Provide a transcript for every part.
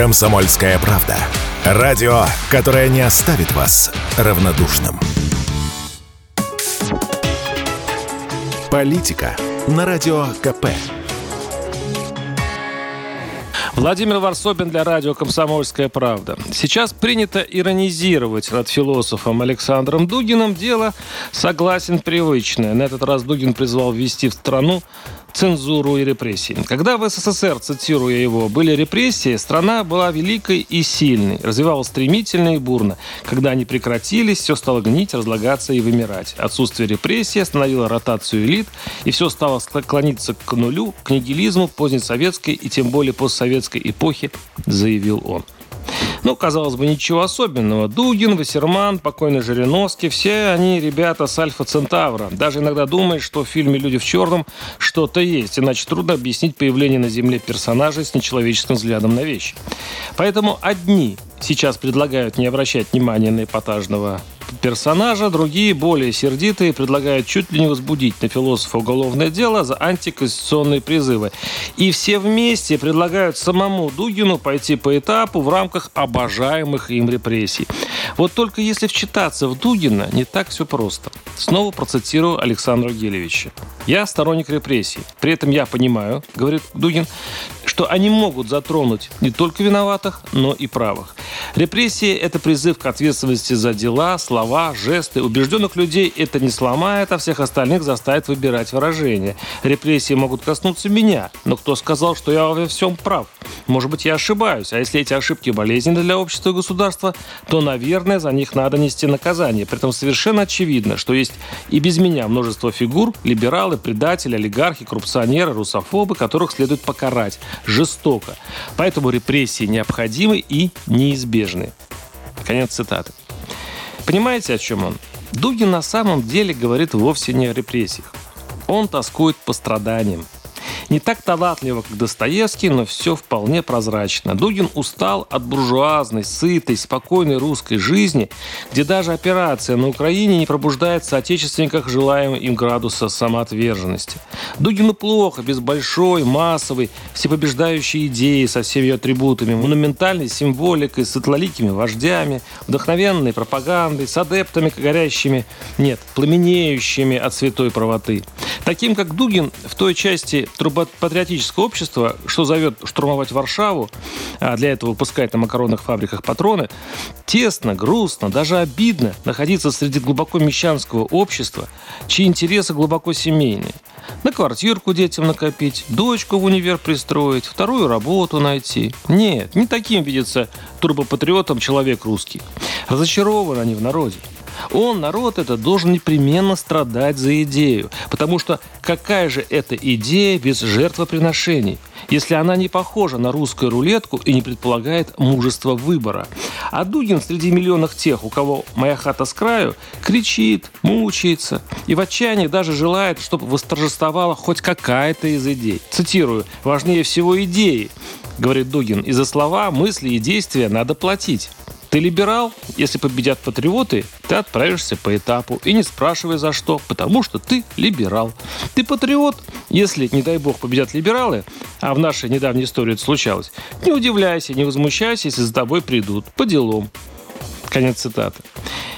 Комсомольская правда. Радио, которое не оставит вас равнодушным. Политика на Радио КП. Владимир Варсобин для радио «Комсомольская правда». Сейчас принято иронизировать над философом Александром Дугиным. Дело, согласен, привычное. На этот раз Дугин призвал ввести в страну цензуру и репрессии. Когда в СССР, цитируя его, были репрессии, страна была великой и сильной, развивалась стремительно и бурно. Когда они прекратились, все стало гнить, разлагаться и вымирать. Отсутствие репрессий остановило ротацию элит, и все стало склониться к нулю, к нигилизму позднесоветской и тем более постсоветской эпохи, заявил он. Ну, казалось бы, ничего особенного. Дугин, Вассерман, покойный Жириновский, все они ребята с Альфа Центавра. Даже иногда думаешь, что в фильме «Люди в черном» что-то есть, иначе трудно объяснить появление на Земле персонажей с нечеловеческим взглядом на вещи. Поэтому одни сейчас предлагают не обращать внимания на эпатажного персонажа, другие, более сердитые, предлагают чуть ли не возбудить на философа уголовное дело за антиконституционные призывы. И все вместе предлагают самому Дугину пойти по этапу в рамках обожаемых им репрессий. Вот только если вчитаться в Дугина, не так все просто. Снова процитирую Александра Гелевича. «Я сторонник репрессий. При этом я понимаю, — говорит Дугин, — что они могут затронуть не только виноватых, но и правых. Репрессии – это призыв к ответственности за дела, слова, жесты. Убежденных людей это не сломает, а всех остальных заставит выбирать выражения. Репрессии могут коснуться меня, но кто сказал, что я во всем прав? Может быть, я ошибаюсь, а если эти ошибки болезненны для общества и государства, то, наверное, за них надо нести наказание. При этом совершенно очевидно, что есть и без меня множество фигур, либералы, предатели, олигархи, коррупционеры, русофобы, которых следует покарать жестоко. Поэтому репрессии необходимы и неизбежны. Конец цитаты. Понимаете, о чем он? Дугин на самом деле говорит вовсе не о репрессиях. Он тоскует по страданиям. Не так талантливо, как Достоевский, но все вполне прозрачно. Дугин устал от буржуазной, сытой, спокойной русской жизни, где даже операция на Украине не пробуждает в соотечественниках желаемого им градуса самоотверженности. Дугину плохо без большой, массовой, всепобеждающей идеи со всеми ее атрибутами, монументальной символикой, светлоликими вождями, вдохновенной пропагандой, с адептами горящими, нет, пламенеющими от святой правоты. Таким, как Дугин, в той части патриотического общества, что зовет штурмовать Варшаву, а для этого выпускать на макаронных фабриках патроны, тесно, грустно, даже обидно находиться среди глубоко мещанского общества, чьи интересы глубоко семейные. На квартирку детям накопить, дочку в универ пристроить, вторую работу найти. Нет, не таким видится турбопатриотом человек русский. Разочарованы они в народе. Он, народ это, должен непременно страдать за идею. Потому что какая же это идея без жертвоприношений? если она не похожа на русскую рулетку и не предполагает мужества выбора. А Дугин среди миллионов тех, у кого «моя хата с краю», кричит, мучается и в отчаянии даже желает, чтобы восторжествовала хоть какая-то из идей. Цитирую, «важнее всего идеи», говорит Дугин, и за слова, мысли и действия надо платить. Ты либерал? Если победят патриоты, ты отправишься по этапу. И не спрашивай за что, потому что ты либерал. Ты патриот? Если, не дай бог, победят либералы, а в нашей недавней истории это случалось, не удивляйся, не возмущайся, если за тобой придут. По делам. Конец цитаты.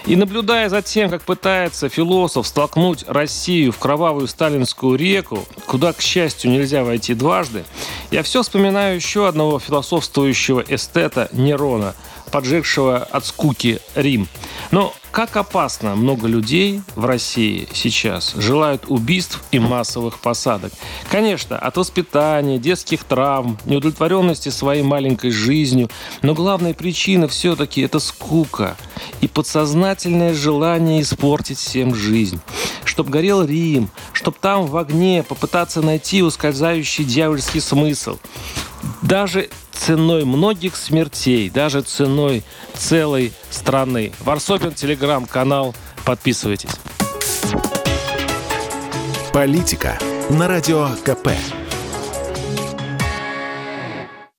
И наблюдая за тем, как пытается философ столкнуть Россию в кровавую сталинскую реку, куда, к счастью, нельзя войти дважды, я все вспоминаю еще одного философствующего эстета Нерона – поджегшего от скуки Рим. Но как опасно много людей в России сейчас желают убийств и массовых посадок. Конечно, от воспитания, детских травм, неудовлетворенности своей маленькой жизнью, но главная причина все-таки это скука и подсознательное желание испортить всем жизнь. Чтоб горел Рим, чтоб там в огне попытаться найти ускользающий дьявольский смысл. Даже ценой многих смертей, даже ценой целой страны. Варсобин, телеграм-канал. Подписывайтесь. Политика на радио КП.